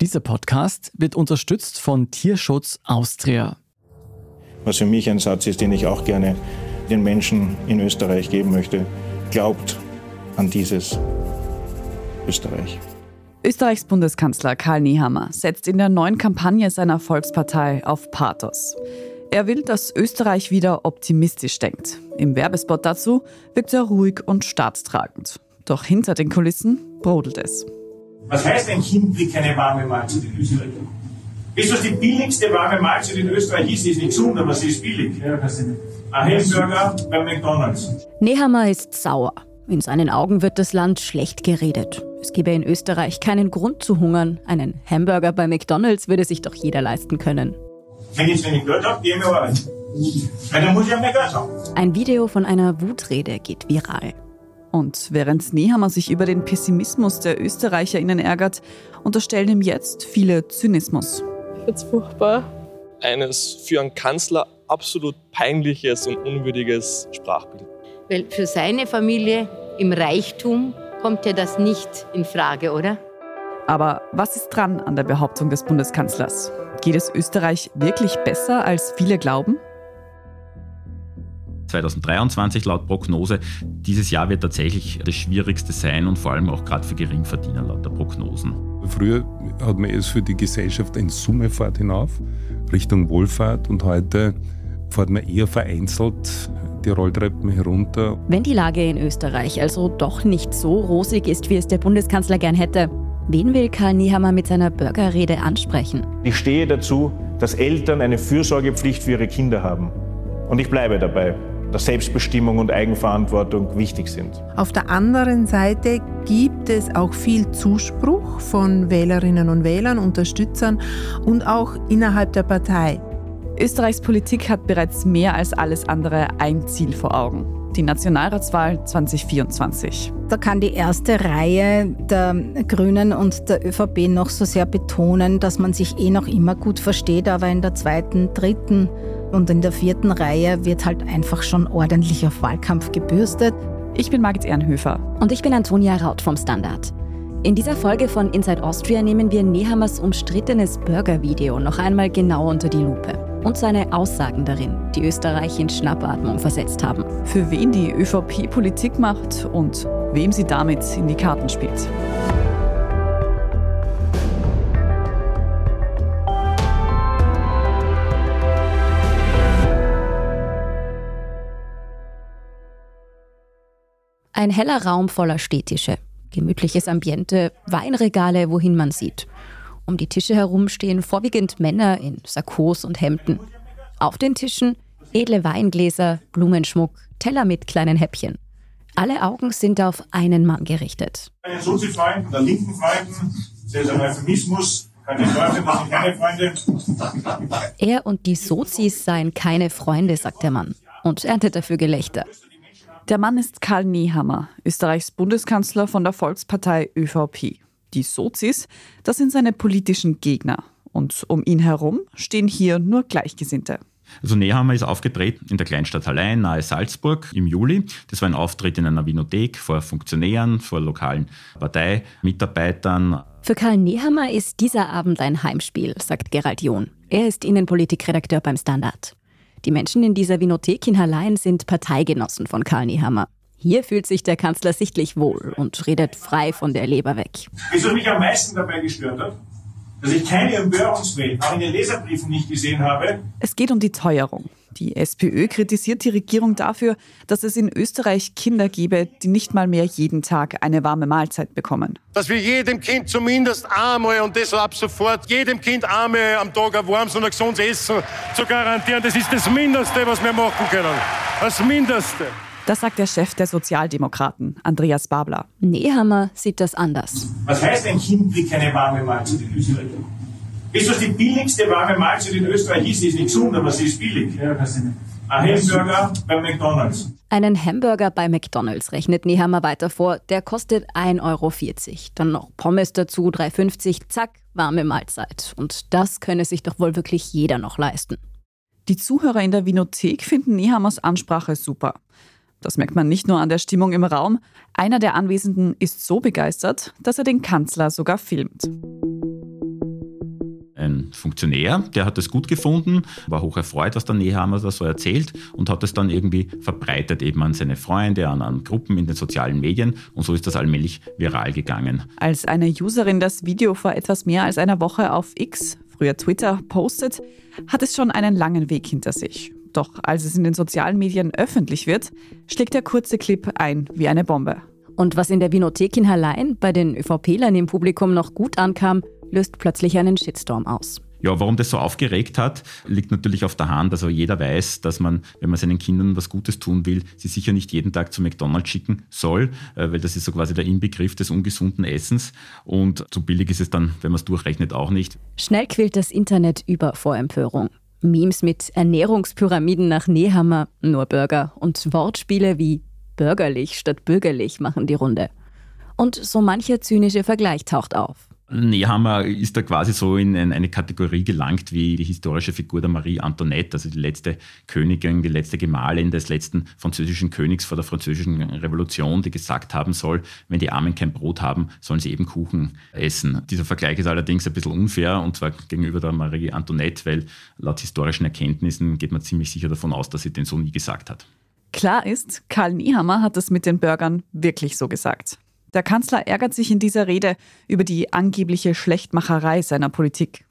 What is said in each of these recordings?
Dieser Podcast wird unterstützt von Tierschutz Austria. Was für mich ein Satz ist, den ich auch gerne den Menschen in Österreich geben möchte. Glaubt an dieses Österreich. Österreichs Bundeskanzler Karl Nehammer setzt in der neuen Kampagne seiner Volkspartei auf Pathos. Er will, dass Österreich wieder optimistisch denkt. Im Werbespot dazu wirkt er ruhig und staatstragend. Doch hinter den Kulissen brodelt es. Was heißt ein Kind kriegt keine warme Mahlzeit in Österreich? Ist das die billigste warme Mahlzeit in Österreich? Ist, sie ist nicht gesund, aber sie ist billig. Ja, Ein Hamburger bei McDonalds. Nehammer ist sauer. In seinen Augen wird das Land schlecht geredet. Es gebe in Österreich keinen Grund zu hungern. Einen Hamburger bei McDonalds würde sich doch jeder leisten können. Wenn ich wenig Geld habe, gehe ich mir arbeiten. Weil dann muss ich auch mehr Geld haben. Ein Video von einer Wutrede geht viral. Und während Nehammer sich über den Pessimismus der ÖsterreicherInnen ärgert, unterstellen ihm jetzt viele Zynismus. Ich find's furchtbar. Eines für einen Kanzler absolut peinliches und unwürdiges Sprachbild. Weil für seine Familie im Reichtum kommt ja das nicht in Frage, oder? Aber was ist dran an der Behauptung des Bundeskanzlers? Geht es Österreich wirklich besser, als viele glauben? 2023 laut Prognose. Dieses Jahr wird tatsächlich das schwierigste sein und vor allem auch gerade für Geringverdiener laut der Prognosen. Früher hat man es für die Gesellschaft in Summe fahrt hinauf, Richtung Wohlfahrt und heute fährt man eher vereinzelt die Rolltreppen herunter. Wenn die Lage in Österreich also doch nicht so rosig ist, wie es der Bundeskanzler gern hätte, wen will Karl Niehammer mit seiner Bürgerrede ansprechen? Ich stehe dazu, dass Eltern eine Fürsorgepflicht für ihre Kinder haben. Und ich bleibe dabei dass Selbstbestimmung und Eigenverantwortung wichtig sind. Auf der anderen Seite gibt es auch viel Zuspruch von Wählerinnen und Wählern, Unterstützern und auch innerhalb der Partei. Österreichs Politik hat bereits mehr als alles andere ein Ziel vor Augen. Die Nationalratswahl 2024. Da kann die erste Reihe der Grünen und der ÖVP noch so sehr betonen, dass man sich eh noch immer gut versteht, aber in der zweiten, dritten und in der vierten Reihe wird halt einfach schon ordentlich auf Wahlkampf gebürstet. Ich bin Margit Ehrenhöfer. Und ich bin Antonia Raut vom Standard. In dieser Folge von Inside Austria nehmen wir Nehammers umstrittenes Burger-Video noch einmal genau unter die Lupe. Und seine Aussagen darin, die Österreich in Schnappatmung versetzt haben. Für wen die ÖVP Politik macht und wem sie damit in die Karten spielt. Ein heller Raum voller Stehtische, gemütliches Ambiente, Weinregale, wohin man sieht. Um die Tische herum stehen vorwiegend Männer in Sakkos und Hemden. Auf den Tischen edle Weingläser, Blumenschmuck, Teller mit kleinen Häppchen. Alle Augen sind auf einen Mann gerichtet. Einen Sozi-Freunden, der linken Freunden, das ist ein Euphemismus, keine Freunde, sind keine Freunde. Er und die Sozis seien keine Freunde, sagt der Mann und erntet dafür Gelächter. Der Mann ist Karl Nehammer, Österreichs Bundeskanzler von der Volkspartei ÖVP. Die Sozis, das sind seine politischen Gegner. Und um ihn herum stehen hier nur Gleichgesinnte. Also Nehammer ist aufgetreten in der Kleinstadt Hallein nahe Salzburg im Juli. Das war ein Auftritt in einer Winothek vor Funktionären, vor lokalen Parteimitarbeitern. Für Karl Nehammer ist dieser Abend ein Heimspiel, sagt Gerald John. Er ist Innenpolitikredakteur beim Standard. Die Menschen in dieser Vinothek in Hallein sind Parteigenossen von Karl Niehammer. Hier fühlt sich der Kanzler sichtlich wohl und redet frei von der Leber weg. Wieso mich am meisten dabei gestört hat, dass ich keine Empörungsmail auch in den Leserbriefen nicht gesehen habe. Es geht um die Teuerung. Die SPÖ kritisiert die Regierung dafür, dass es in Österreich Kinder gebe, die nicht mal mehr jeden Tag eine warme Mahlzeit bekommen. Dass wir jedem Kind zumindest einmal und das ab sofort, jedem Kind einmal am Tag ein warmes und ein gesundes Essen zu garantieren, das ist das Mindeste, was wir machen können. Das Mindeste. Das sagt der Chef der Sozialdemokraten, Andreas Babler. Nehammer sieht das anders. Was heißt ein Kind kriegt keine warme Mahlzeit in Österreich? Ist das die billigste warme Mahlzeit in Österreich? Ist sie ist nicht gesund, aber sie ist billig. Ja, Ein Hamburger bei McDonalds. Einen Hamburger bei McDonalds rechnet Nehammer weiter vor. Der kostet 1,40 Euro. Dann noch Pommes dazu, 3,50. Zack, warme Mahlzeit. Und das könne sich doch wohl wirklich jeder noch leisten. Die Zuhörer in der Vinothek finden Nehammers Ansprache super. Das merkt man nicht nur an der Stimmung im Raum. Einer der Anwesenden ist so begeistert, dass er den Kanzler sogar filmt. Ein Funktionär, der hat es gut gefunden, war hoch erfreut, was der Nehammer da so erzählt und hat es dann irgendwie verbreitet eben an seine Freunde, an, an Gruppen in den sozialen Medien und so ist das allmählich viral gegangen. Als eine Userin das Video vor etwas mehr als einer Woche auf X, früher Twitter, postet, hat es schon einen langen Weg hinter sich. Doch als es in den sozialen Medien öffentlich wird, schlägt der kurze Clip ein wie eine Bombe. Und was in der Winothek in Hallein bei den ÖVP-Lern im Publikum noch gut ankam, löst plötzlich einen Shitstorm aus. Ja, warum das so aufgeregt hat, liegt natürlich auf der Hand. Also jeder weiß, dass man, wenn man seinen Kindern was Gutes tun will, sie sicher nicht jeden Tag zu McDonald's schicken soll, äh, weil das ist so quasi der Inbegriff des ungesunden Essens. Und so billig ist es dann, wenn man es durchrechnet, auch nicht. Schnell quillt das Internet über vor Empörung. Memes mit Ernährungspyramiden nach Nehammer, nur Burger und Wortspiele wie bürgerlich statt bürgerlich machen die Runde. Und so mancher zynische Vergleich taucht auf. Nehammer ist da quasi so in eine Kategorie gelangt wie die historische Figur der Marie Antoinette, also die letzte Königin, die letzte Gemahlin des letzten französischen Königs vor der französischen Revolution, die gesagt haben soll, wenn die Armen kein Brot haben, sollen sie eben Kuchen essen. Dieser Vergleich ist allerdings ein bisschen unfair und zwar gegenüber der Marie Antoinette, weil laut historischen Erkenntnissen geht man ziemlich sicher davon aus, dass sie den so nie gesagt hat. Klar ist, Karl Niehammer hat es mit den Burgern wirklich so gesagt. Der Kanzler ärgert sich in dieser Rede über die angebliche Schlechtmacherei seiner Politik.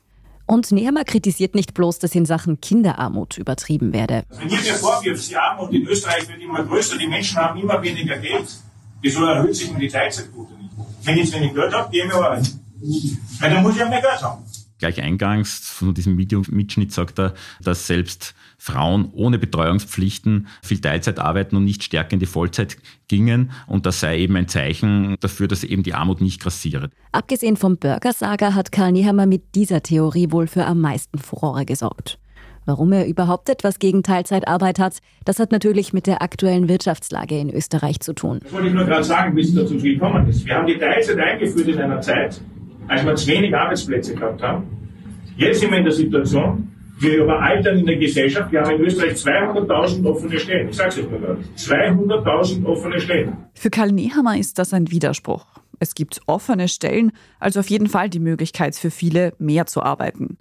Und Nehammer kritisiert nicht bloß, dass in Sachen Kinderarmut übertrieben werde. Wenn ihr mir vorwirft, die Armut in Österreich wird immer größer, die Menschen haben immer weniger Geld, wieso erhöht sich mir die Teilzeitquote nicht? Wenn ich jetzt wenig Geld habe, gehe ich mir arbeiten. Weil dann muss ich ja mehr Geld haben. Gleich eingangs von diesem Videomitschnitt sagt er, dass selbst Frauen ohne Betreuungspflichten viel Teilzeit arbeiten und nicht stärker in die Vollzeit gingen. Und das sei eben ein Zeichen dafür, dass eben die Armut nicht grassiert. Abgesehen vom Burgersager hat Karl Niehammer mit dieser Theorie wohl für am meisten Furore gesorgt. Warum er überhaupt etwas gegen Teilzeitarbeit hat, das hat natürlich mit der aktuellen Wirtschaftslage in Österreich zu tun. Das wollte ich nur gerade sagen, bis es dazu gekommen ist. Wir haben die Teilzeit eingeführt in einer Zeit, als wir zu wenig Arbeitsplätze gehabt haben. Jetzt sind wir in der Situation, wir überaltern in der Gesellschaft. Wir haben in Österreich 200.000 offene Stellen. Ich sage es jetzt mal gerade. 200.000 offene Stellen. Für Karl Nehammer ist das ein Widerspruch. Es gibt offene Stellen, also auf jeden Fall die Möglichkeit für viele, mehr zu arbeiten.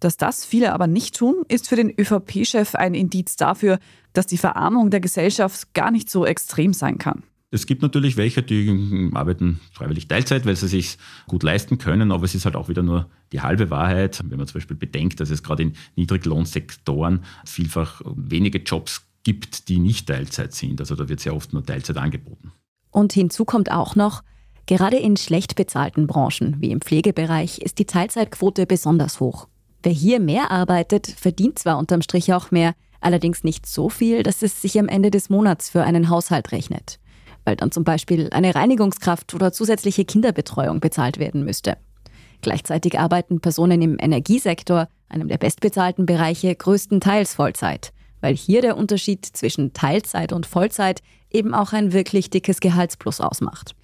Dass das viele aber nicht tun, ist für den ÖVP-Chef ein Indiz dafür, dass die Verarmung der Gesellschaft gar nicht so extrem sein kann. Es gibt natürlich welche, die arbeiten freiwillig Teilzeit, weil sie sich gut leisten können, aber es ist halt auch wieder nur die halbe Wahrheit. Wenn man zum Beispiel bedenkt, dass es gerade in Niedriglohnsektoren vielfach wenige Jobs gibt, die nicht Teilzeit sind. Also da wird sehr oft nur Teilzeit angeboten. Und hinzu kommt auch noch, gerade in schlecht bezahlten Branchen wie im Pflegebereich ist die Teilzeitquote besonders hoch. Wer hier mehr arbeitet, verdient zwar unterm Strich auch mehr, allerdings nicht so viel, dass es sich am Ende des Monats für einen Haushalt rechnet weil dann zum Beispiel eine Reinigungskraft oder zusätzliche Kinderbetreuung bezahlt werden müsste. Gleichzeitig arbeiten Personen im Energiesektor, einem der bestbezahlten Bereiche, größtenteils Vollzeit, weil hier der Unterschied zwischen Teilzeit und Vollzeit eben auch ein wirklich dickes Gehaltsplus ausmacht.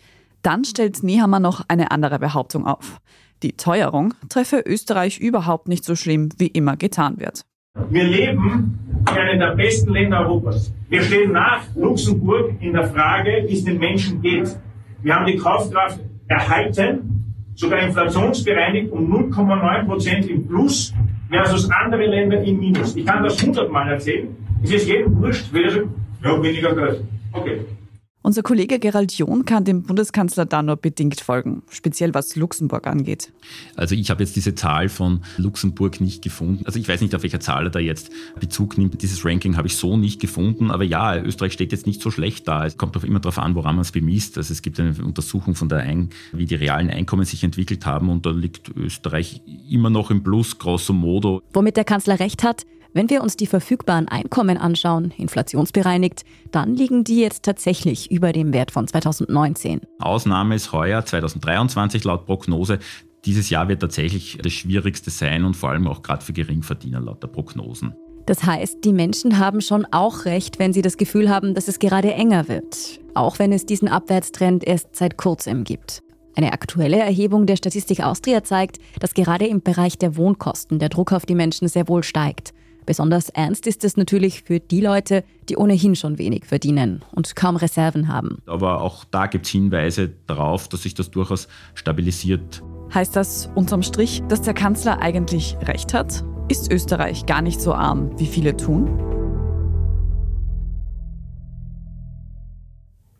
Dann stellt Nehammer noch eine andere Behauptung auf. Die Teuerung treffe Österreich überhaupt nicht so schlimm, wie immer getan wird. Wir leben in einem der besten Länder Europas. Wir stehen nach Luxemburg in der Frage, wie es den Menschen geht. Wir haben die Kaufkraft erhalten, sogar inflationsbereinigt um 0,9 Prozent im Plus, versus andere Länder im Minus. Ich kann das hundertmal erzählen. Es ist jedem wurscht, wer ja, weniger Geld. Okay. Unser Kollege Gerald John kann dem Bundeskanzler da nur bedingt folgen, speziell was Luxemburg angeht. Also ich habe jetzt diese Zahl von Luxemburg nicht gefunden. Also ich weiß nicht, auf welcher Zahl er da jetzt Bezug nimmt. Dieses Ranking habe ich so nicht gefunden. Aber ja, Österreich steht jetzt nicht so schlecht da. Es kommt auch immer darauf an, woran man es bemisst. Also es gibt eine Untersuchung von der Ein wie die realen Einkommen sich entwickelt haben und da liegt Österreich immer noch im Plus, grosso modo. Womit der Kanzler recht hat, wenn wir uns die verfügbaren Einkommen anschauen, inflationsbereinigt, dann liegen die jetzt tatsächlich über dem Wert von 2019. Ausnahme ist heuer 2023 laut Prognose. Dieses Jahr wird tatsächlich das Schwierigste sein und vor allem auch gerade für Geringverdiener laut der Prognosen. Das heißt, die Menschen haben schon auch recht, wenn sie das Gefühl haben, dass es gerade enger wird. Auch wenn es diesen Abwärtstrend erst seit kurzem gibt. Eine aktuelle Erhebung der Statistik Austria zeigt, dass gerade im Bereich der Wohnkosten der Druck auf die Menschen sehr wohl steigt. Besonders ernst ist es natürlich für die Leute, die ohnehin schon wenig verdienen und kaum Reserven haben. Aber auch da gibt es Hinweise darauf, dass sich das durchaus stabilisiert. Heißt das unterm Strich, dass der Kanzler eigentlich recht hat? Ist Österreich gar nicht so arm, wie viele tun?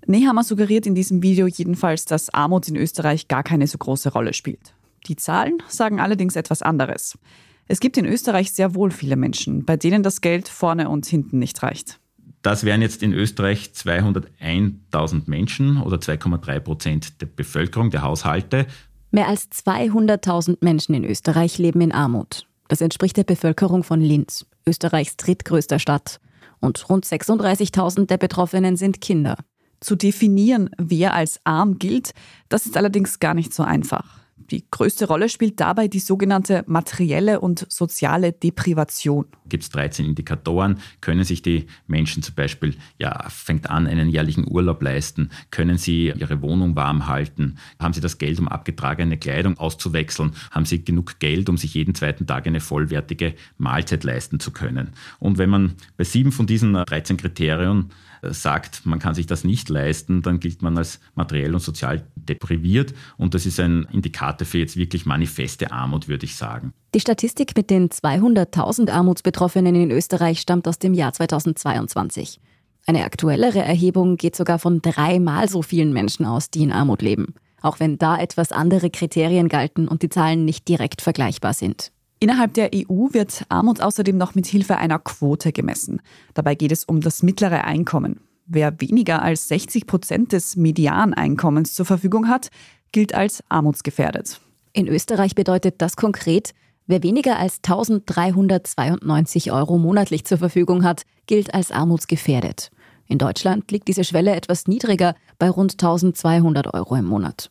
Nehammer suggeriert in diesem Video jedenfalls, dass Armut in Österreich gar keine so große Rolle spielt. Die Zahlen sagen allerdings etwas anderes. Es gibt in Österreich sehr wohl viele Menschen, bei denen das Geld vorne und hinten nicht reicht. Das wären jetzt in Österreich 201.000 Menschen oder 2,3 Prozent der Bevölkerung, der Haushalte. Mehr als 200.000 Menschen in Österreich leben in Armut. Das entspricht der Bevölkerung von Linz, Österreichs drittgrößter Stadt. Und rund 36.000 der Betroffenen sind Kinder. Zu definieren, wer als arm gilt, das ist allerdings gar nicht so einfach. Die größte Rolle spielt dabei die sogenannte materielle und soziale Deprivation. Gibt es 13 Indikatoren? Können sich die Menschen zum Beispiel, ja, fängt an, einen jährlichen Urlaub leisten? Können sie ihre Wohnung warm halten? Haben sie das Geld, um abgetragene Kleidung auszuwechseln? Haben sie genug Geld, um sich jeden zweiten Tag eine vollwertige Mahlzeit leisten zu können? Und wenn man bei sieben von diesen 13 Kriterien sagt, man kann sich das nicht leisten, dann gilt man als materiell und sozial depriviert. Und das ist ein Indikator für jetzt wirklich manifeste Armut, würde ich sagen. Die Statistik mit den 200.000 Armutsbetroffenen in Österreich stammt aus dem Jahr 2022. Eine aktuellere Erhebung geht sogar von dreimal so vielen Menschen aus, die in Armut leben. Auch wenn da etwas andere Kriterien galten und die Zahlen nicht direkt vergleichbar sind. Innerhalb der EU wird Armut außerdem noch mit Hilfe einer Quote gemessen. Dabei geht es um das mittlere Einkommen. Wer weniger als 60 Prozent des Medianeinkommens zur Verfügung hat, gilt als armutsgefährdet. In Österreich bedeutet das konkret, wer weniger als 1392 Euro monatlich zur Verfügung hat, gilt als armutsgefährdet. In Deutschland liegt diese Schwelle etwas niedriger bei rund 1200 Euro im Monat.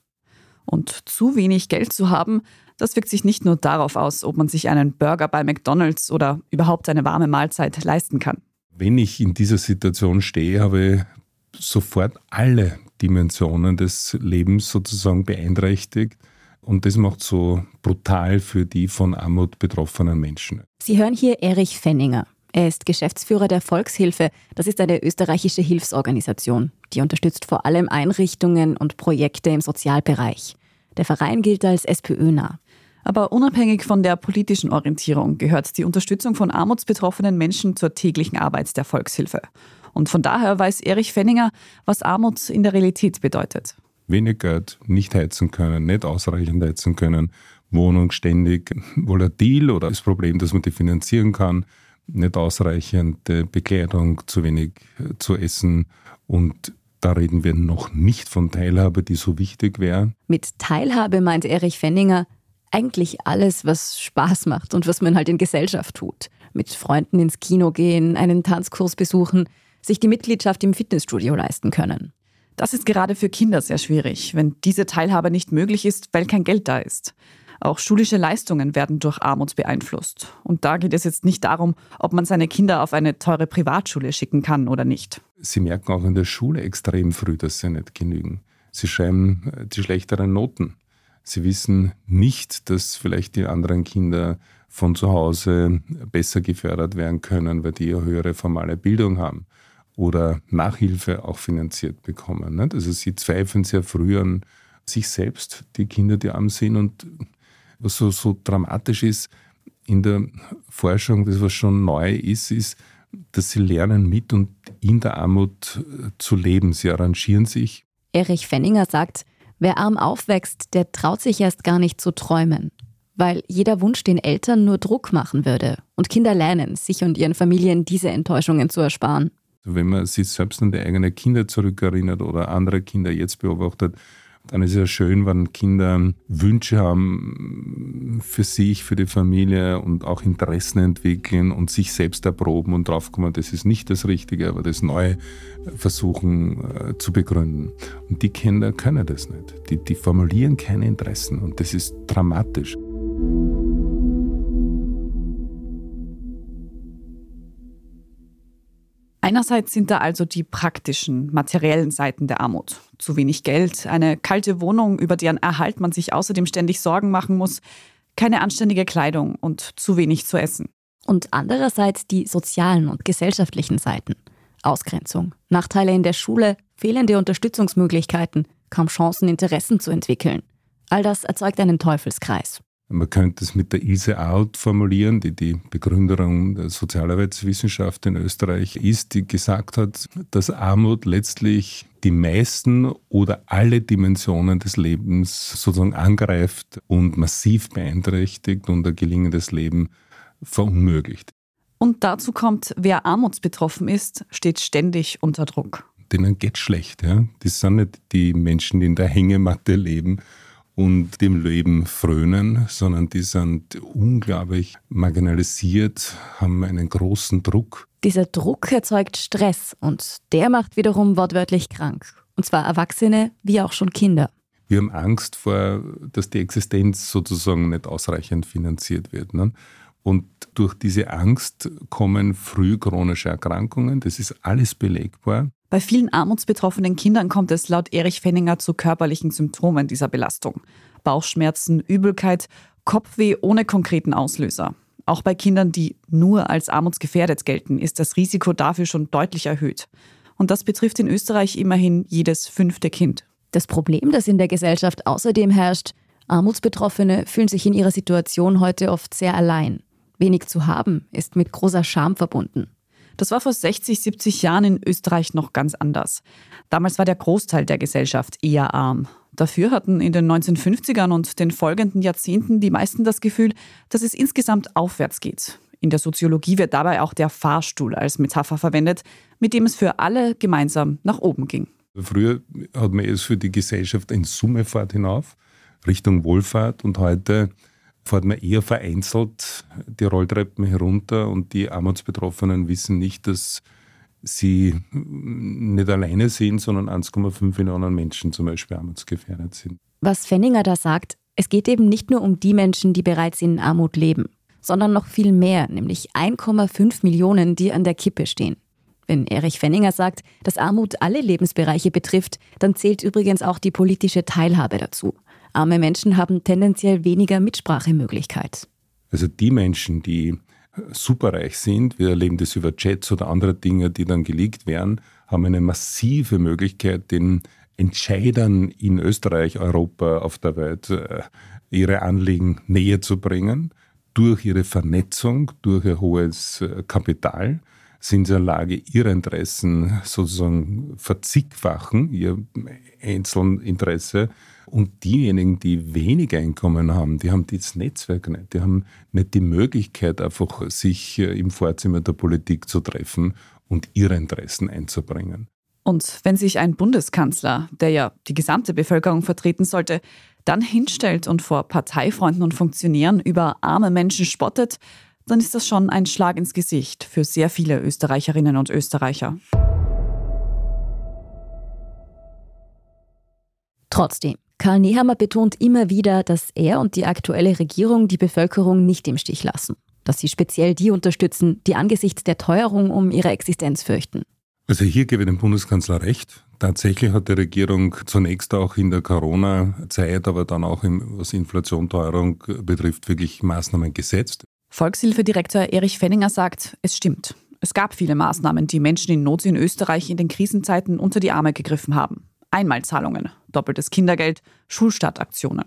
Und zu wenig Geld zu haben, das wirkt sich nicht nur darauf aus, ob man sich einen Burger bei McDonald's oder überhaupt eine warme Mahlzeit leisten kann. Wenn ich in dieser Situation stehe, habe ich sofort alle Dimensionen des Lebens sozusagen beeinträchtigt. Und das macht so brutal für die von Armut betroffenen Menschen. Sie hören hier Erich Fenninger. Er ist Geschäftsführer der Volkshilfe. Das ist eine österreichische Hilfsorganisation. Die unterstützt vor allem Einrichtungen und Projekte im Sozialbereich. Der Verein gilt als SPÖ-nah. Aber unabhängig von der politischen Orientierung gehört die Unterstützung von armutsbetroffenen Menschen zur täglichen Arbeit der Volkshilfe. Und von daher weiß Erich Fenninger, was Armut in der Realität bedeutet. Wenig Geld, nicht heizen können, nicht ausreichend heizen können, Wohnung ständig volatil oder das Problem, dass man die finanzieren kann, nicht ausreichende Bekleidung, zu wenig äh, zu essen und da reden wir noch nicht von Teilhabe, die so wichtig wäre. Mit Teilhabe meint Erich Fenninger eigentlich alles, was Spaß macht und was man halt in Gesellschaft tut. Mit Freunden ins Kino gehen, einen Tanzkurs besuchen, sich die Mitgliedschaft im Fitnessstudio leisten können. Das ist gerade für Kinder sehr schwierig, wenn diese Teilhabe nicht möglich ist, weil kein Geld da ist. Auch schulische Leistungen werden durch Armut beeinflusst. Und da geht es jetzt nicht darum, ob man seine Kinder auf eine teure Privatschule schicken kann oder nicht. Sie merken auch in der Schule extrem früh, dass sie nicht genügen. Sie schreiben äh, die schlechteren Noten. Sie wissen nicht, dass vielleicht die anderen Kinder von zu Hause besser gefördert werden können, weil die eine höhere formale Bildung haben oder Nachhilfe auch finanziert bekommen. Also sie zweifeln sehr früh an sich selbst, die Kinder, die arm sind. Und was so, so dramatisch ist in der Forschung, das was schon neu ist, ist, dass sie lernen, mit und in der Armut zu leben. Sie arrangieren sich. Erich Fenninger sagt, Wer arm aufwächst, der traut sich erst gar nicht zu träumen, weil jeder Wunsch den Eltern nur Druck machen würde und Kinder lernen, sich und ihren Familien diese Enttäuschungen zu ersparen. Wenn man sich selbst an die eigenen Kinder zurückerinnert oder andere Kinder jetzt beobachtet, dann ist es ja schön, wenn Kinder Wünsche haben für sich, für die Familie und auch Interessen entwickeln und sich selbst erproben und draufkommen, das ist nicht das Richtige, aber das neu versuchen äh, zu begründen. Und die Kinder können das nicht. Die, die formulieren keine Interessen und das ist dramatisch. Einerseits sind da also die praktischen, materiellen Seiten der Armut. Zu wenig Geld, eine kalte Wohnung, über deren Erhalt man sich außerdem ständig Sorgen machen muss, keine anständige Kleidung und zu wenig zu essen. Und andererseits die sozialen und gesellschaftlichen Seiten. Ausgrenzung, Nachteile in der Schule, fehlende Unterstützungsmöglichkeiten, kaum Chancen, Interessen zu entwickeln. All das erzeugt einen Teufelskreis. Man könnte es mit der Ilse Out formulieren, die die Begründerin der Sozialarbeitswissenschaft in Österreich ist, die gesagt hat, dass Armut letztlich die meisten oder alle Dimensionen des Lebens sozusagen angreift und massiv beeinträchtigt und ein gelingendes Leben verunmöglicht. Und dazu kommt, wer armutsbetroffen ist, steht ständig unter Druck. Denen geht schlecht. Ja? Das sind nicht die Menschen, die in der Hängematte leben und dem Leben frönen, sondern die sind unglaublich marginalisiert, haben einen großen Druck. Dieser Druck erzeugt Stress und der macht wiederum wortwörtlich krank. Und zwar Erwachsene wie auch schon Kinder. Wir haben Angst vor, dass die Existenz sozusagen nicht ausreichend finanziert wird. Ne? Und durch diese Angst kommen früh chronische Erkrankungen. Das ist alles belegbar. Bei vielen armutsbetroffenen Kindern kommt es laut Erich Fenninger zu körperlichen Symptomen dieser Belastung. Bauchschmerzen, Übelkeit, Kopfweh ohne konkreten Auslöser. Auch bei Kindern, die nur als armutsgefährdet gelten, ist das Risiko dafür schon deutlich erhöht. Und das betrifft in Österreich immerhin jedes fünfte Kind. Das Problem, das in der Gesellschaft außerdem herrscht, Armutsbetroffene fühlen sich in ihrer Situation heute oft sehr allein. Wenig zu haben ist mit großer Scham verbunden. Das war vor 60, 70 Jahren in Österreich noch ganz anders. Damals war der Großteil der Gesellschaft eher arm. Dafür hatten in den 1950ern und den folgenden Jahrzehnten die meisten das Gefühl, dass es insgesamt aufwärts geht. In der Soziologie wird dabei auch der Fahrstuhl als Metapher verwendet, mit dem es für alle gemeinsam nach oben ging. Früher hat man es für die Gesellschaft in Summe fahrt hinauf, Richtung Wohlfahrt und heute fährt man eher vereinzelt die Rolltreppen herunter und die Armutsbetroffenen wissen nicht, dass sie nicht alleine sind, sondern 1,5 Millionen Menschen zum Beispiel armutsgefährdet sind. Was Fenninger da sagt, es geht eben nicht nur um die Menschen, die bereits in Armut leben, sondern noch viel mehr, nämlich 1,5 Millionen, die an der Kippe stehen. Wenn Erich Fenninger sagt, dass Armut alle Lebensbereiche betrifft, dann zählt übrigens auch die politische Teilhabe dazu. Arme Menschen haben tendenziell weniger Mitsprachemöglichkeit. Also die Menschen, die superreich sind, wir erleben das über Chats oder andere Dinge, die dann geleakt werden, haben eine massive Möglichkeit, den Entscheidern in Österreich, Europa, auf der Welt äh, ihre Anliegen näher zu bringen. Durch ihre Vernetzung, durch ihr hohes äh, Kapital sind sie in der Lage, ihre Interessen sozusagen verzickfachen, ihr Einzelinteresse und diejenigen, die wenig Einkommen haben, die haben das Netzwerk nicht. Die haben nicht die Möglichkeit, einfach sich äh, im Vorzimmer der Politik zu treffen und ihre Interessen einzubringen. Und wenn sich ein Bundeskanzler, der ja die gesamte Bevölkerung vertreten sollte, dann hinstellt und vor Parteifreunden und Funktionären über arme Menschen spottet, dann ist das schon ein Schlag ins Gesicht für sehr viele Österreicherinnen und Österreicher. Trotzdem, Karl Nehammer betont immer wieder, dass er und die aktuelle Regierung die Bevölkerung nicht im Stich lassen. Dass sie speziell die unterstützen, die angesichts der Teuerung um ihre Existenz fürchten. Also hier gebe ich dem Bundeskanzler recht. Tatsächlich hat die Regierung zunächst auch in der Corona-Zeit, aber dann auch im, was Inflation, Teuerung betrifft, wirklich Maßnahmen gesetzt. Volkshilfedirektor Erich Fenninger sagt, es stimmt. Es gab viele Maßnahmen, die Menschen in Not in Österreich in den Krisenzeiten unter die Arme gegriffen haben. Einmalzahlungen, doppeltes Kindergeld, Schulstartaktionen.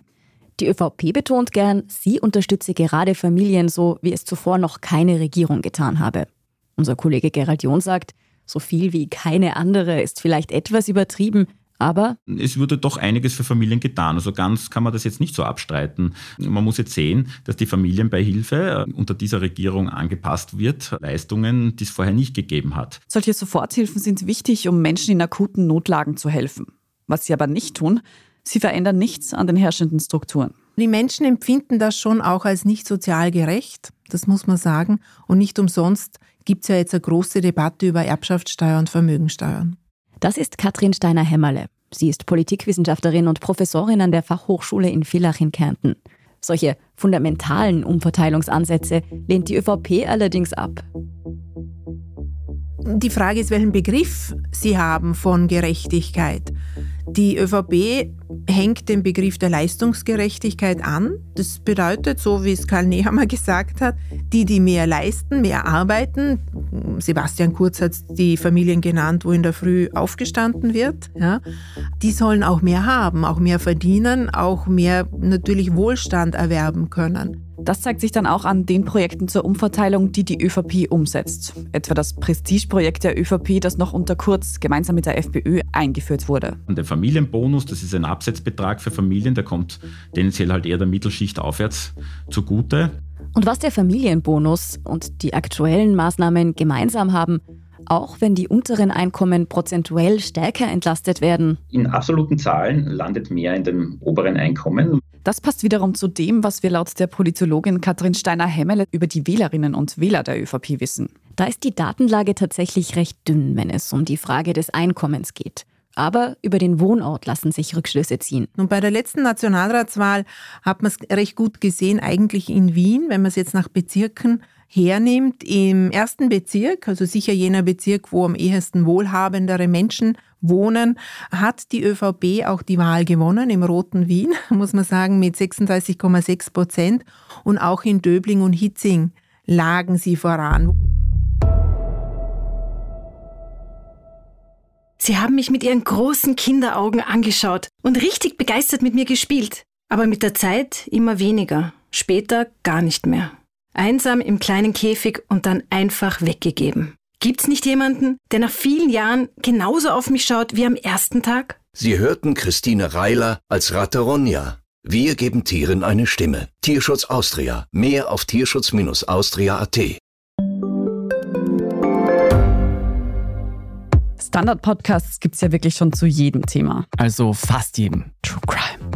Die ÖVP betont gern, sie unterstütze gerade Familien so, wie es zuvor noch keine Regierung getan habe. Unser Kollege Gerald John sagt, so viel wie keine andere ist vielleicht etwas übertrieben, aber es wurde doch einiges für Familien getan. Also ganz kann man das jetzt nicht so abstreiten. Man muss jetzt sehen, dass die Familienbeihilfe äh, unter dieser Regierung angepasst wird, Leistungen, die es vorher nicht gegeben hat. Solche Soforthilfen sind wichtig, um Menschen in akuten Notlagen zu helfen. Was sie aber nicht tun, sie verändern nichts an den herrschenden Strukturen. Die Menschen empfinden das schon auch als nicht sozial gerecht, das muss man sagen. Und nicht umsonst gibt es ja jetzt eine große Debatte über Erbschaftssteuer und Vermögensteuern. Das ist Katrin Steiner-Hämmerle. Sie ist Politikwissenschaftlerin und Professorin an der Fachhochschule in Villach in Kärnten. Solche fundamentalen Umverteilungsansätze lehnt die ÖVP allerdings ab. Die Frage ist, welchen Begriff Sie haben von Gerechtigkeit. Die ÖVP hängt den Begriff der Leistungsgerechtigkeit an. Das bedeutet, so wie es Karl Nehammer gesagt hat, die, die mehr leisten, mehr arbeiten. Sebastian Kurz hat die Familien genannt, wo in der Früh aufgestanden wird. Ja, die sollen auch mehr haben, auch mehr verdienen, auch mehr natürlich Wohlstand erwerben können. Das zeigt sich dann auch an den Projekten zur Umverteilung, die die ÖVP umsetzt. Etwa das Prestigeprojekt der ÖVP, das noch unter Kurz gemeinsam mit der FPÖ eingeführt wurde. Und der Familienbonus, das ist ein Absetzbetrag für Familien, der kommt tendenziell halt eher der Mittelschicht aufwärts zugute. Und was der Familienbonus und die aktuellen Maßnahmen gemeinsam haben, auch wenn die unteren Einkommen prozentuell stärker entlastet werden. In absoluten Zahlen landet mehr in den oberen Einkommen. Das passt wiederum zu dem, was wir laut der Politologin Katrin Steiner-Hemmele über die Wählerinnen und Wähler der ÖVP wissen. Da ist die Datenlage tatsächlich recht dünn, wenn es um die Frage des Einkommens geht. Aber über den Wohnort lassen sich Rückschlüsse ziehen. Und bei der letzten Nationalratswahl hat man es recht gut gesehen, eigentlich in Wien, wenn man es jetzt nach Bezirken hernimmt. Im ersten Bezirk, also sicher jener Bezirk, wo am ehesten wohlhabendere Menschen wohnen, hat die ÖVP auch die Wahl gewonnen im roten Wien, muss man sagen, mit 36,6 Prozent. Und auch in Döbling und Hitzing lagen sie voran. Sie haben mich mit ihren großen Kinderaugen angeschaut und richtig begeistert mit mir gespielt. Aber mit der Zeit immer weniger, später gar nicht mehr. Einsam im kleinen Käfig und dann einfach weggegeben. Gibt's nicht jemanden, der nach vielen Jahren genauso auf mich schaut wie am ersten Tag? Sie hörten Christine Reiler als Ratte Ronja. Wir geben Tieren eine Stimme. Tierschutz Austria. Mehr auf tierschutz-austria.at. Standard-Podcasts gibt's ja wirklich schon zu jedem Thema. Also fast jedem. True Crime.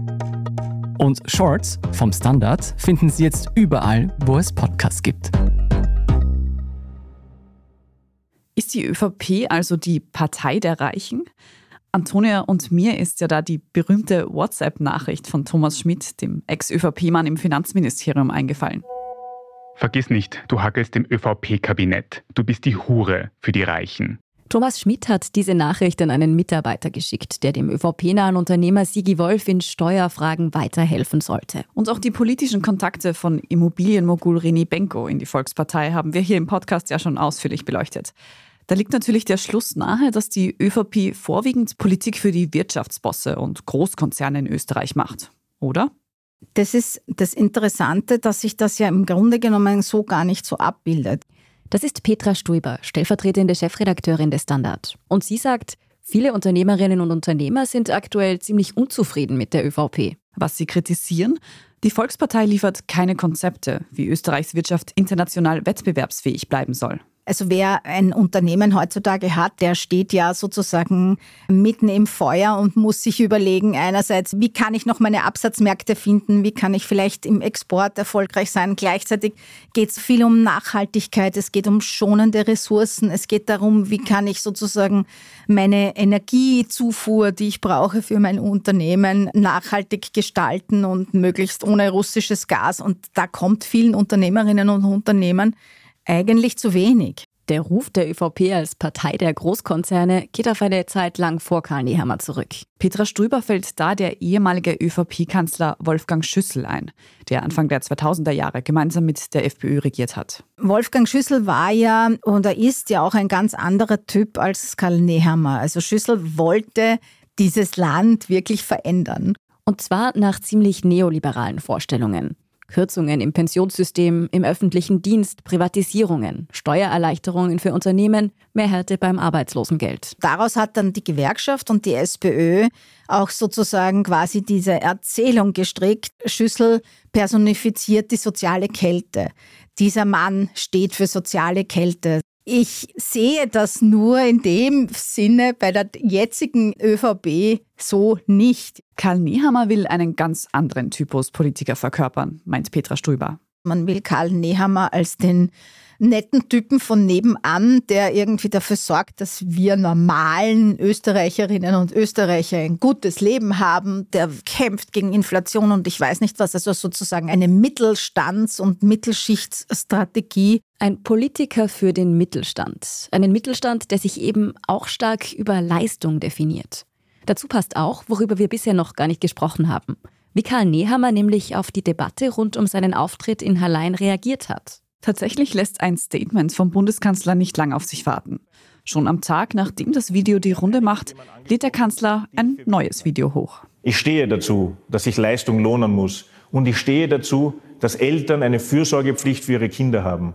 Und Shorts vom Standard finden Sie jetzt überall, wo es Podcasts gibt. Ist die ÖVP also die Partei der Reichen? Antonia und mir ist ja da die berühmte WhatsApp-Nachricht von Thomas Schmidt, dem Ex-ÖVP-Mann im Finanzministerium, eingefallen. Vergiss nicht, du hackelst im ÖVP-Kabinett. Du bist die Hure für die Reichen. Thomas Schmidt hat diese Nachricht an einen Mitarbeiter geschickt, der dem ÖVP-nahen Unternehmer Sigi Wolf in Steuerfragen weiterhelfen sollte. Und auch die politischen Kontakte von Immobilienmogul René Benko in die Volkspartei haben wir hier im Podcast ja schon ausführlich beleuchtet. Da liegt natürlich der Schluss nahe, dass die ÖVP vorwiegend Politik für die Wirtschaftsbosse und Großkonzerne in Österreich macht, oder? Das ist das Interessante, dass sich das ja im Grunde genommen so gar nicht so abbildet. Das ist Petra Stuiber, stellvertretende Chefredakteurin des Standard. Und sie sagt, viele Unternehmerinnen und Unternehmer sind aktuell ziemlich unzufrieden mit der ÖVP. Was sie kritisieren? Die Volkspartei liefert keine Konzepte, wie Österreichs Wirtschaft international wettbewerbsfähig bleiben soll. Also wer ein Unternehmen heutzutage hat, der steht ja sozusagen mitten im Feuer und muss sich überlegen, einerseits, wie kann ich noch meine Absatzmärkte finden, wie kann ich vielleicht im Export erfolgreich sein. Gleichzeitig geht es viel um Nachhaltigkeit, es geht um schonende Ressourcen, es geht darum, wie kann ich sozusagen meine Energiezufuhr, die ich brauche für mein Unternehmen, nachhaltig gestalten und möglichst ohne russisches Gas. Und da kommt vielen Unternehmerinnen und Unternehmern eigentlich zu wenig. Der Ruf der ÖVP als Partei der Großkonzerne geht auf eine Zeit lang vor Karl Nehammer zurück. Petra Strüber fällt da der ehemalige ÖVP-Kanzler Wolfgang Schüssel ein, der Anfang der 2000er Jahre gemeinsam mit der FPÖ regiert hat. Wolfgang Schüssel war ja und er ist ja auch ein ganz anderer Typ als Karl Nehammer. Also Schüssel wollte dieses Land wirklich verändern. Und zwar nach ziemlich neoliberalen Vorstellungen. Kürzungen im Pensionssystem, im öffentlichen Dienst, Privatisierungen, Steuererleichterungen für Unternehmen, mehr Härte beim Arbeitslosengeld. Daraus hat dann die Gewerkschaft und die SPÖ auch sozusagen quasi diese Erzählung gestrickt. Schüssel personifiziert die soziale Kälte. Dieser Mann steht für soziale Kälte. Ich sehe das nur in dem Sinne bei der jetzigen ÖVP so nicht. Karl Nehammer will einen ganz anderen Typus Politiker verkörpern, meint Petra Stuber. Man will Karl Nehammer als den netten Typen von nebenan, der irgendwie dafür sorgt, dass wir normalen Österreicherinnen und Österreicher ein gutes Leben haben, der kämpft gegen Inflation und ich weiß nicht was, also sozusagen eine Mittelstands- und Mittelschichtsstrategie. Ein Politiker für den Mittelstand. Einen Mittelstand, der sich eben auch stark über Leistung definiert. Dazu passt auch, worüber wir bisher noch gar nicht gesprochen haben. Wie Karl Nehammer nämlich auf die Debatte rund um seinen Auftritt in Hallein reagiert hat. Tatsächlich lässt ein Statement vom Bundeskanzler nicht lang auf sich warten. Schon am Tag, nachdem das Video die Runde macht, lädt der Kanzler ein neues Video hoch. Ich stehe dazu, dass sich Leistung lohnen muss. Und ich stehe dazu, dass Eltern eine Fürsorgepflicht für ihre Kinder haben.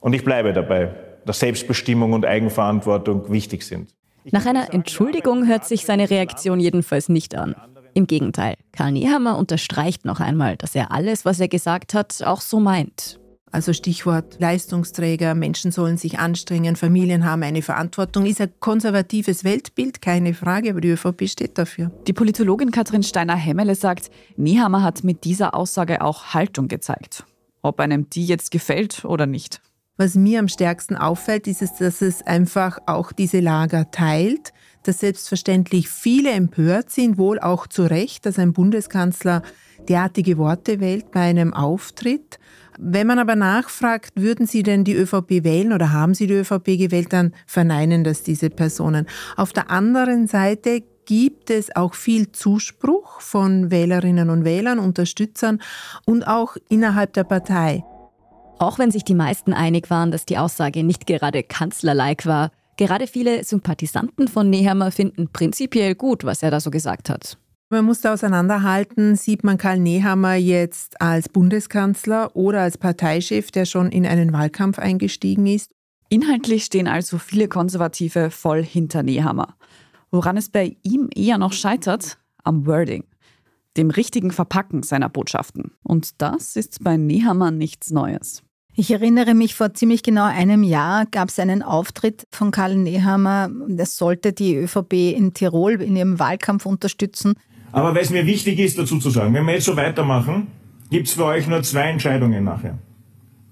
Und ich bleibe dabei, dass Selbstbestimmung und Eigenverantwortung wichtig sind. Nach einer Entschuldigung hört sich seine Reaktion jedenfalls nicht an. Im Gegenteil, Karl Nehammer unterstreicht noch einmal, dass er alles, was er gesagt hat, auch so meint. Also Stichwort Leistungsträger, Menschen sollen sich anstrengen, Familien haben eine Verantwortung, ist ein konservatives Weltbild, keine Frage, aber die ÖVP steht dafür. Die Politologin Katrin Steiner-Hemmele sagt, Nehammer hat mit dieser Aussage auch Haltung gezeigt. Ob einem die jetzt gefällt oder nicht. Was mir am stärksten auffällt, ist es, dass es einfach auch diese Lager teilt, dass selbstverständlich viele empört sind, wohl auch zu Recht, dass ein Bundeskanzler derartige Worte wählt bei einem Auftritt. Wenn man aber nachfragt, würden Sie denn die ÖVP wählen oder haben Sie die ÖVP gewählt, dann verneinen das diese Personen. Auf der anderen Seite gibt es auch viel Zuspruch von Wählerinnen und Wählern, Unterstützern und auch innerhalb der Partei. Auch wenn sich die meisten einig waren, dass die Aussage nicht gerade kanzlerlike war, gerade viele Sympathisanten von Nehammer finden prinzipiell gut, was er da so gesagt hat. Man muss da auseinanderhalten, sieht man Karl Nehammer jetzt als Bundeskanzler oder als Parteichef, der schon in einen Wahlkampf eingestiegen ist? Inhaltlich stehen also viele Konservative voll hinter Nehammer. Woran es bei ihm eher noch scheitert, am Wording, dem richtigen Verpacken seiner Botschaften. Und das ist bei Nehammer nichts Neues. Ich erinnere mich, vor ziemlich genau einem Jahr gab es einen Auftritt von Karl Nehammer. Das sollte die ÖVP in Tirol in ihrem Wahlkampf unterstützen. Aber weil es mir wichtig ist, dazu zu sagen, wenn wir jetzt so weitermachen, gibt es für euch nur zwei Entscheidungen nachher.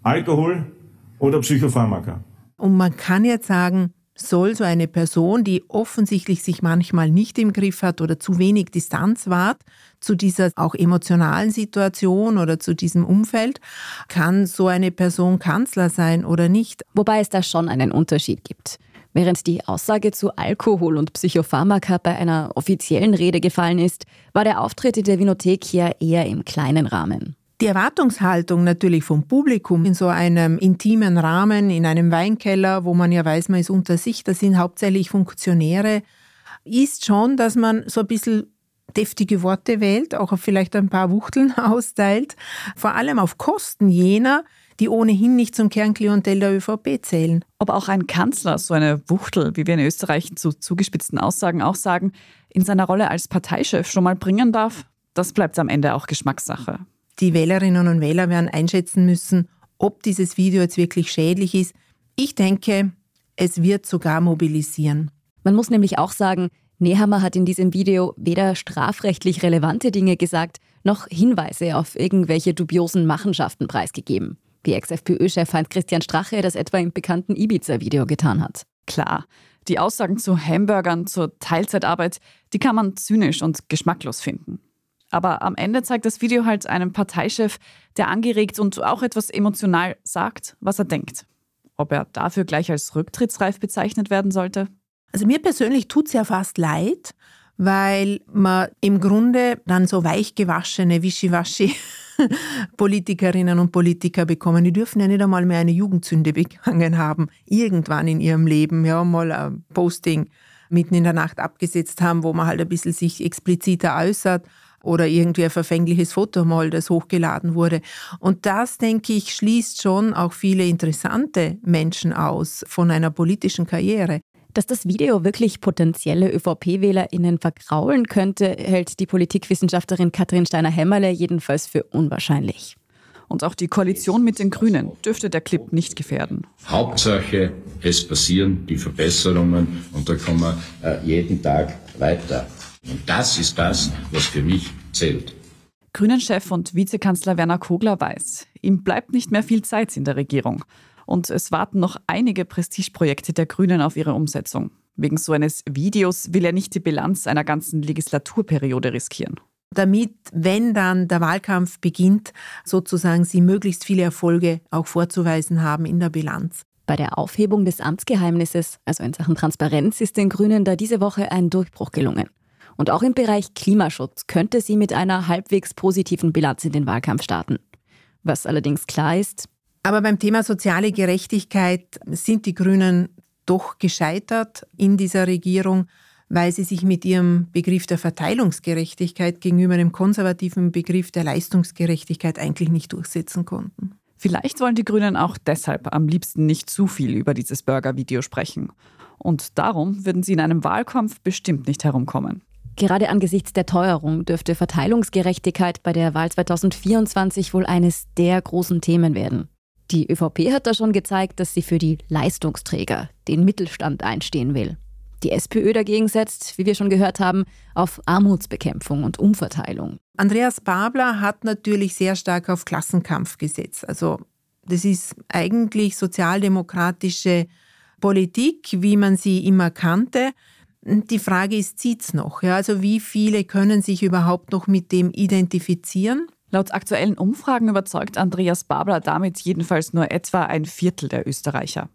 Alkohol oder Psychopharmaka. Und man kann jetzt sagen, soll so eine Person, die offensichtlich sich manchmal nicht im Griff hat oder zu wenig Distanz wahrt zu dieser auch emotionalen Situation oder zu diesem Umfeld, kann so eine Person Kanzler sein oder nicht? Wobei es da schon einen Unterschied gibt. Während die Aussage zu Alkohol und Psychopharmaka bei einer offiziellen Rede gefallen ist, war der Auftritt in der Vinothek hier eher im kleinen Rahmen. Die Erwartungshaltung natürlich vom Publikum in so einem intimen Rahmen, in einem Weinkeller, wo man ja weiß, man ist unter sich, das sind hauptsächlich Funktionäre, ist schon, dass man so ein bisschen deftige Worte wählt, auch vielleicht ein paar Wuchteln austeilt, vor allem auf Kosten jener, die ohnehin nicht zum Kernklientel der ÖVP zählen. Ob auch ein Kanzler so eine Wuchtel, wie wir in Österreich zu zugespitzten Aussagen auch sagen, in seiner Rolle als Parteichef schon mal bringen darf, das bleibt am Ende auch Geschmackssache. Die Wählerinnen und Wähler werden einschätzen müssen, ob dieses Video jetzt wirklich schädlich ist. Ich denke, es wird sogar mobilisieren. Man muss nämlich auch sagen, Nehammer hat in diesem Video weder strafrechtlich relevante Dinge gesagt, noch Hinweise auf irgendwelche dubiosen Machenschaften preisgegeben wie Ex-FPÖ-Chef Heinz-Christian Strache das etwa im bekannten Ibiza-Video getan hat. Klar, die Aussagen zu Hamburgern, zur Teilzeitarbeit, die kann man zynisch und geschmacklos finden. Aber am Ende zeigt das Video halt einem Parteichef, der angeregt und auch etwas emotional sagt, was er denkt. Ob er dafür gleich als rücktrittsreif bezeichnet werden sollte? Also mir persönlich tut es ja fast leid, weil man im Grunde dann so weichgewaschene Wischiwaschi Politikerinnen und Politiker bekommen. Die dürfen ja nicht einmal mehr eine Jugendsünde begangen haben, irgendwann in ihrem Leben, ja, mal ein Posting mitten in der Nacht abgesetzt haben, wo man halt ein bisschen sich expliziter äußert oder irgendwie ein verfängliches Foto mal, das hochgeladen wurde. Und das, denke ich, schließt schon auch viele interessante Menschen aus von einer politischen Karriere. Dass das Video wirklich potenzielle ÖVP-WählerInnen vergraulen könnte, hält die Politikwissenschaftlerin Katrin Steiner-Hämmerle jedenfalls für unwahrscheinlich. Und auch die Koalition mit den Grünen dürfte der Clip nicht gefährden. Hauptsache, es passieren die Verbesserungen und da kommen wir äh, jeden Tag weiter. Und das ist das, was für mich zählt. Grünen-Chef und Vizekanzler Werner Kogler weiß, ihm bleibt nicht mehr viel Zeit in der Regierung. Und es warten noch einige Prestigeprojekte der Grünen auf ihre Umsetzung. Wegen so eines Videos will er nicht die Bilanz einer ganzen Legislaturperiode riskieren. Damit, wenn dann der Wahlkampf beginnt, sozusagen sie möglichst viele Erfolge auch vorzuweisen haben in der Bilanz. Bei der Aufhebung des Amtsgeheimnisses, also in Sachen Transparenz, ist den Grünen da diese Woche ein Durchbruch gelungen. Und auch im Bereich Klimaschutz könnte sie mit einer halbwegs positiven Bilanz in den Wahlkampf starten. Was allerdings klar ist. Aber beim Thema soziale Gerechtigkeit sind die Grünen doch gescheitert in dieser Regierung, weil sie sich mit ihrem Begriff der Verteilungsgerechtigkeit gegenüber dem konservativen Begriff der Leistungsgerechtigkeit eigentlich nicht durchsetzen konnten. Vielleicht wollen die Grünen auch deshalb am liebsten nicht zu viel über dieses Burger-Video sprechen. Und darum würden sie in einem Wahlkampf bestimmt nicht herumkommen. Gerade angesichts der Teuerung dürfte Verteilungsgerechtigkeit bei der Wahl 2024 wohl eines der großen Themen werden. Die ÖVP hat da schon gezeigt, dass sie für die Leistungsträger, den Mittelstand einstehen will. Die SPÖ dagegen setzt, wie wir schon gehört haben, auf Armutsbekämpfung und Umverteilung. Andreas Babler hat natürlich sehr stark auf Klassenkampf gesetzt. Also das ist eigentlich sozialdemokratische Politik, wie man sie immer kannte. Die Frage ist, zieht's noch? Ja, also wie viele können sich überhaupt noch mit dem identifizieren? Laut aktuellen Umfragen überzeugt Andreas Babler damit jedenfalls nur etwa ein Viertel der Österreicher.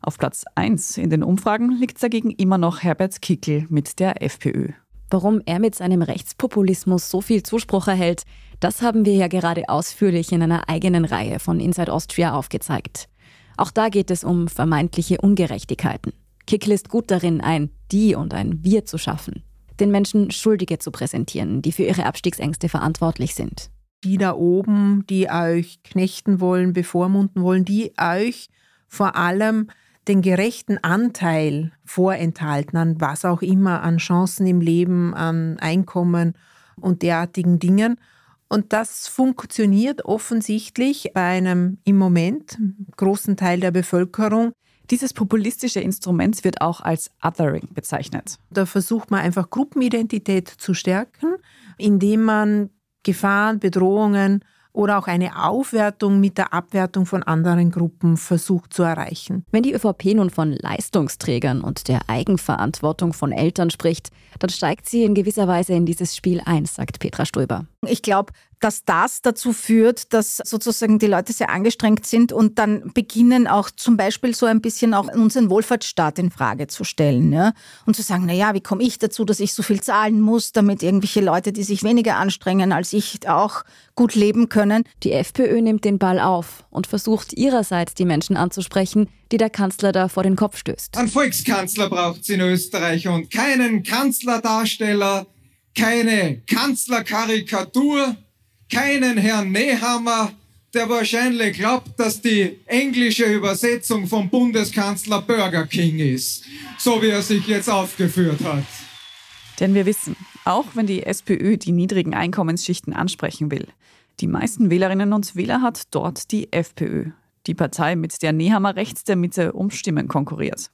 Auf Platz 1 in den Umfragen liegt dagegen immer noch Herbert Kickel mit der FPÖ. Warum er mit seinem Rechtspopulismus so viel Zuspruch erhält, das haben wir ja gerade ausführlich in einer eigenen Reihe von Inside Austria aufgezeigt. Auch da geht es um vermeintliche Ungerechtigkeiten. Kickel ist gut darin, ein Die und ein Wir zu schaffen. Den Menschen Schuldige zu präsentieren, die für ihre Abstiegsängste verantwortlich sind. Die da oben, die euch knechten wollen, bevormunden wollen, die euch vor allem den gerechten Anteil vorenthalten, an was auch immer, an Chancen im Leben, an Einkommen und derartigen Dingen. Und das funktioniert offensichtlich bei einem im Moment großen Teil der Bevölkerung, dieses populistische Instrument wird auch als Othering bezeichnet. Da versucht man einfach Gruppenidentität zu stärken, indem man Gefahren, Bedrohungen oder auch eine Aufwertung mit der Abwertung von anderen Gruppen versucht zu erreichen. Wenn die ÖVP nun von Leistungsträgern und der Eigenverantwortung von Eltern spricht, dann steigt sie in gewisser Weise in dieses Spiel ein, sagt Petra Stöber. Ich glaube, dass das dazu führt, dass sozusagen die Leute sehr angestrengt sind und dann beginnen auch zum Beispiel so ein bisschen auch unseren Wohlfahrtsstaat in Frage zu stellen. Ja? Und zu sagen, naja, wie komme ich dazu, dass ich so viel zahlen muss, damit irgendwelche Leute, die sich weniger anstrengen als ich, auch gut leben können. Die FPÖ nimmt den Ball auf und versucht ihrerseits die Menschen anzusprechen, die der Kanzler da vor den Kopf stößt. Ein Volkskanzler braucht es in Österreich und keinen Kanzlerdarsteller, keine Kanzlerkarikatur, keinen Herrn Nehammer, der wahrscheinlich glaubt, dass die englische Übersetzung vom Bundeskanzler Burger King ist, so wie er sich jetzt aufgeführt hat. Denn wir wissen, auch wenn die SPÖ die niedrigen Einkommensschichten ansprechen will, die meisten Wählerinnen und Wähler hat dort die FPÖ, die Partei, mit der Nehammer rechts der Mitte um Stimmen konkurriert.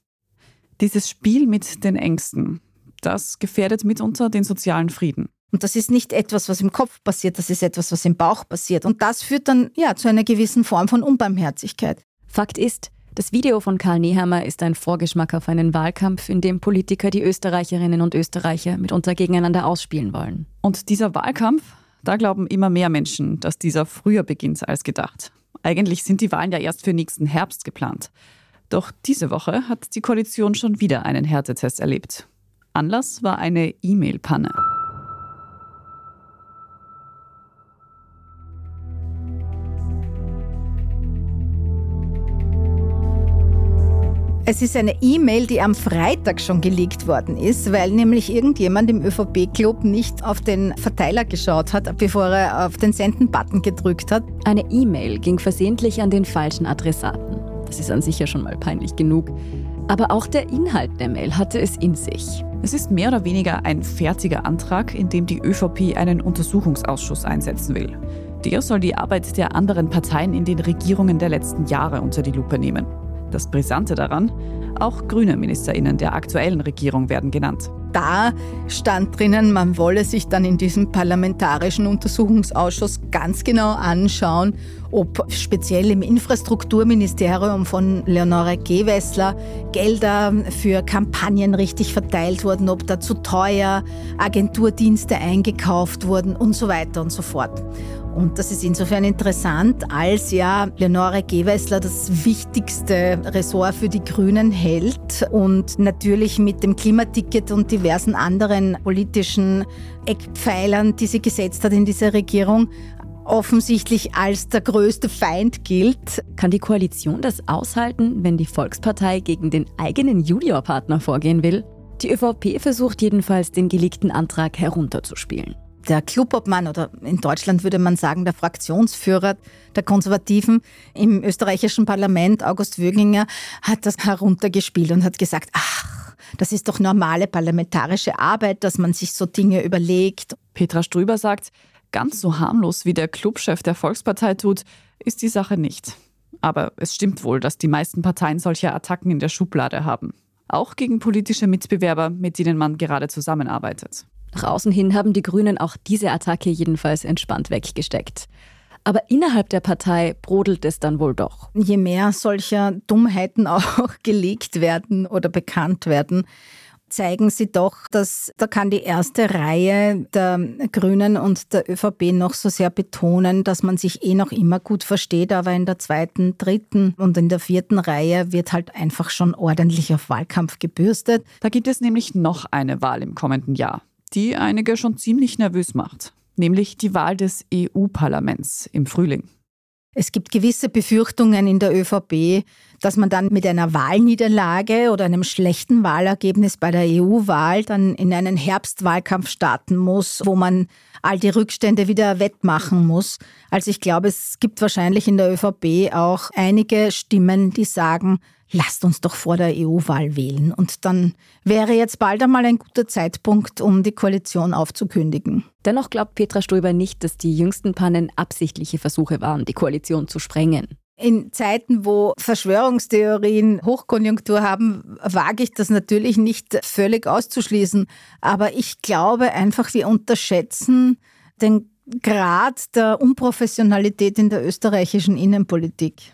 Dieses Spiel mit den Ängsten, das gefährdet mitunter den sozialen Frieden. Und das ist nicht etwas, was im Kopf passiert, das ist etwas, was im Bauch passiert. Und das führt dann ja zu einer gewissen Form von Unbarmherzigkeit. Fakt ist, das Video von Karl Nehammer ist ein Vorgeschmack auf einen Wahlkampf, in dem Politiker die Österreicherinnen und Österreicher mitunter gegeneinander ausspielen wollen. Und dieser Wahlkampf, da glauben immer mehr Menschen, dass dieser früher beginnt als gedacht. Eigentlich sind die Wahlen ja erst für nächsten Herbst geplant. Doch diese Woche hat die Koalition schon wieder einen Härtetest erlebt. Anlass war eine E-Mail-Panne. Es ist eine E-Mail, die am Freitag schon geleakt worden ist, weil nämlich irgendjemand im ÖVP-Club nicht auf den Verteiler geschaut hat, bevor er auf den Senden-Button gedrückt hat. Eine E-Mail ging versehentlich an den falschen Adressaten. Das ist an sich ja schon mal peinlich genug. Aber auch der Inhalt der Mail hatte es in sich. Es ist mehr oder weniger ein fertiger Antrag, in dem die ÖVP einen Untersuchungsausschuss einsetzen will. Der soll die Arbeit der anderen Parteien in den Regierungen der letzten Jahre unter die Lupe nehmen. Das Brisante daran, auch grüne Ministerinnen der aktuellen Regierung werden genannt. Da stand drinnen, man wolle sich dann in diesem parlamentarischen Untersuchungsausschuss ganz genau anschauen, ob speziell im Infrastrukturministerium von Leonore Gewessler Gelder für Kampagnen richtig verteilt wurden, ob da zu teuer Agenturdienste eingekauft wurden und so weiter und so fort. Und das ist insofern interessant, als ja Leonore Gewessler das wichtigste Ressort für die Grünen hält und natürlich mit dem Klimaticket und diversen anderen politischen Eckpfeilern, die sie gesetzt hat in dieser Regierung, offensichtlich als der größte Feind gilt. Kann die Koalition das aushalten, wenn die Volkspartei gegen den eigenen Juniorpartner vorgehen will? Die ÖVP versucht jedenfalls, den geleakten Antrag herunterzuspielen der Clubobmann oder in Deutschland würde man sagen der Fraktionsführer der Konservativen im österreichischen Parlament, August Wöginger, hat das heruntergespielt und hat gesagt, ach, das ist doch normale parlamentarische Arbeit, dass man sich so Dinge überlegt. Petra Strüber sagt, ganz so harmlos wie der Clubchef der Volkspartei tut, ist die Sache nicht. Aber es stimmt wohl, dass die meisten Parteien solche Attacken in der Schublade haben. Auch gegen politische Mitbewerber, mit denen man gerade zusammenarbeitet. Nach außen hin haben die Grünen auch diese Attacke jedenfalls entspannt weggesteckt. Aber innerhalb der Partei brodelt es dann wohl doch. Je mehr solcher Dummheiten auch gelegt werden oder bekannt werden, zeigen sie doch, dass da kann die erste Reihe der Grünen und der ÖVP noch so sehr betonen, dass man sich eh noch immer gut versteht, aber in der zweiten, dritten und in der vierten Reihe wird halt einfach schon ordentlich auf Wahlkampf gebürstet. Da gibt es nämlich noch eine Wahl im kommenden Jahr die einige schon ziemlich nervös macht, nämlich die Wahl des EU-Parlaments im Frühling. Es gibt gewisse Befürchtungen in der ÖVP, dass man dann mit einer Wahlniederlage oder einem schlechten Wahlergebnis bei der EU-Wahl dann in einen Herbstwahlkampf starten muss, wo man all die Rückstände wieder wettmachen muss. Also ich glaube, es gibt wahrscheinlich in der ÖVP auch einige Stimmen, die sagen, lasst uns doch vor der EU-Wahl wählen. Und dann wäre jetzt bald einmal ein guter Zeitpunkt, um die Koalition aufzukündigen. Dennoch glaubt Petra Stoiber nicht, dass die jüngsten Pannen absichtliche Versuche waren, die Koalition zu sprengen. In Zeiten, wo Verschwörungstheorien Hochkonjunktur haben, wage ich das natürlich nicht völlig auszuschließen. Aber ich glaube einfach, wir unterschätzen den Grad der Unprofessionalität in der österreichischen Innenpolitik.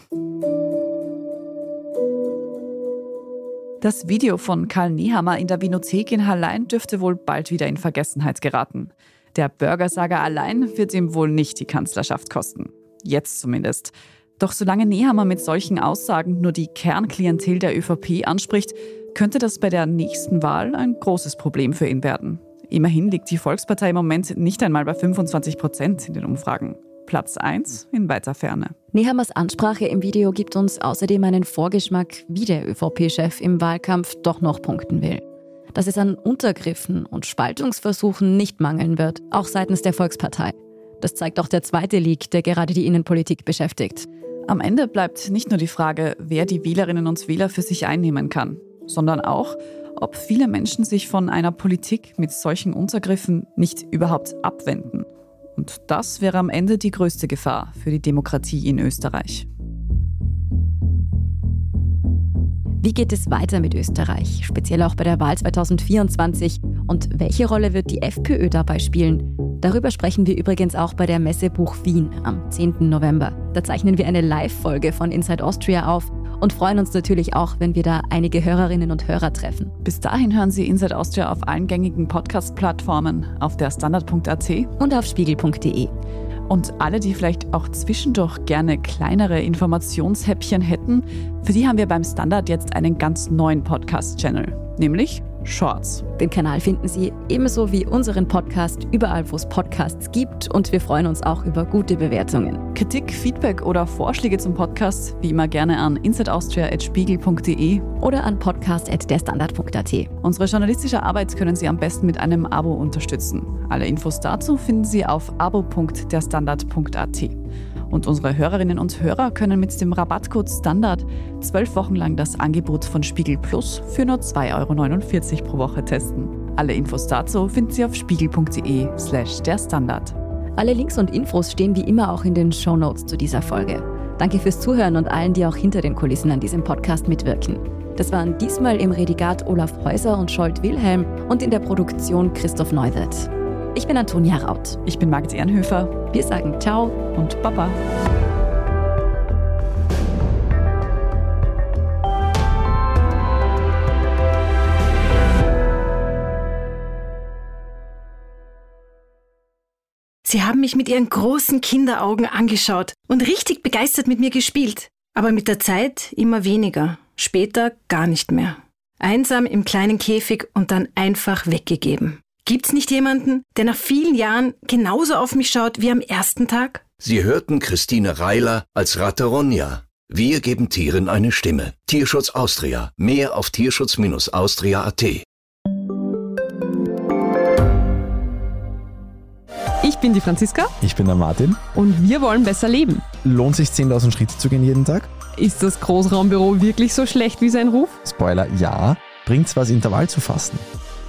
Das Video von Karl Niehammer in der Vinothek in Hallein dürfte wohl bald wieder in Vergessenheit geraten. Der Burgersager allein wird ihm wohl nicht die Kanzlerschaft kosten. Jetzt zumindest. Doch solange Nehammer mit solchen Aussagen nur die Kernklientel der ÖVP anspricht, könnte das bei der nächsten Wahl ein großes Problem für ihn werden. Immerhin liegt die Volkspartei im Moment nicht einmal bei 25 Prozent in den Umfragen. Platz 1 in weiter Ferne. Nehammers Ansprache im Video gibt uns außerdem einen Vorgeschmack, wie der ÖVP-Chef im Wahlkampf doch noch punkten will. Dass es an Untergriffen und Spaltungsversuchen nicht mangeln wird, auch seitens der Volkspartei. Das zeigt auch der zweite Leak, der gerade die Innenpolitik beschäftigt. Am Ende bleibt nicht nur die Frage, wer die Wählerinnen und Wähler für sich einnehmen kann, sondern auch, ob viele Menschen sich von einer Politik mit solchen Untergriffen nicht überhaupt abwenden und das wäre am Ende die größte Gefahr für die Demokratie in Österreich. Wie geht es weiter mit Österreich, speziell auch bei der Wahl 2024? Und welche Rolle wird die FPÖ dabei spielen? Darüber sprechen wir übrigens auch bei der Messe Buch Wien am 10. November. Da zeichnen wir eine Live-Folge von Inside Austria auf und freuen uns natürlich auch, wenn wir da einige Hörerinnen und Hörer treffen. Bis dahin hören Sie Inside Austria auf allen gängigen Podcast-Plattformen, auf der Standard.at und auf spiegel.de. Und alle, die vielleicht auch zwischendurch gerne kleinere Informationshäppchen hätten, für die haben wir beim Standard jetzt einen ganz neuen Podcast-Channel, nämlich Shorts. Den Kanal finden Sie ebenso wie unseren Podcast überall, wo es Podcasts gibt und wir freuen uns auch über gute Bewertungen. Kritik, Feedback oder Vorschläge zum Podcast wie immer gerne an insideaustria.spiegel.de oder an podcast.derstandard.at. Unsere journalistische Arbeit können Sie am besten mit einem Abo unterstützen. Alle Infos dazu finden Sie auf abo.derstandard.at. Und unsere Hörerinnen und Hörer können mit dem Rabattcode Standard zwölf Wochen lang das Angebot von Spiegel Plus für nur 2,49 Euro pro Woche testen. Alle Infos dazu finden Sie auf spiegel.de slash der Standard. Alle Links und Infos stehen wie immer auch in den Show Notes zu dieser Folge. Danke fürs Zuhören und allen, die auch hinter den Kulissen an diesem Podcast mitwirken. Das waren diesmal im Redigat Olaf Häuser und Scholt Wilhelm und in der Produktion Christoph Neuwirth. Ich bin Antonia Raut. Ich bin Margit Ehrenhöfer. Wir sagen Ciao und Baba. Sie haben mich mit ihren großen Kinderaugen angeschaut und richtig begeistert mit mir gespielt. Aber mit der Zeit immer weniger, später gar nicht mehr. Einsam im kleinen Käfig und dann einfach weggegeben. Gibt's nicht jemanden, der nach vielen Jahren genauso auf mich schaut wie am ersten Tag? Sie hörten Christine Reiler als Ratte Ronja. Wir geben Tieren eine Stimme. Tierschutz Austria. Mehr auf tierschutz-austria.at. Ich bin die Franziska Ich bin der Martin. und wir wollen besser leben. Lohnt sich 10.000 Schritte zu gehen jeden Tag? Ist das Großraumbüro wirklich so schlecht wie sein Ruf? Spoiler, ja. Bringt's was, Intervall zu fassen?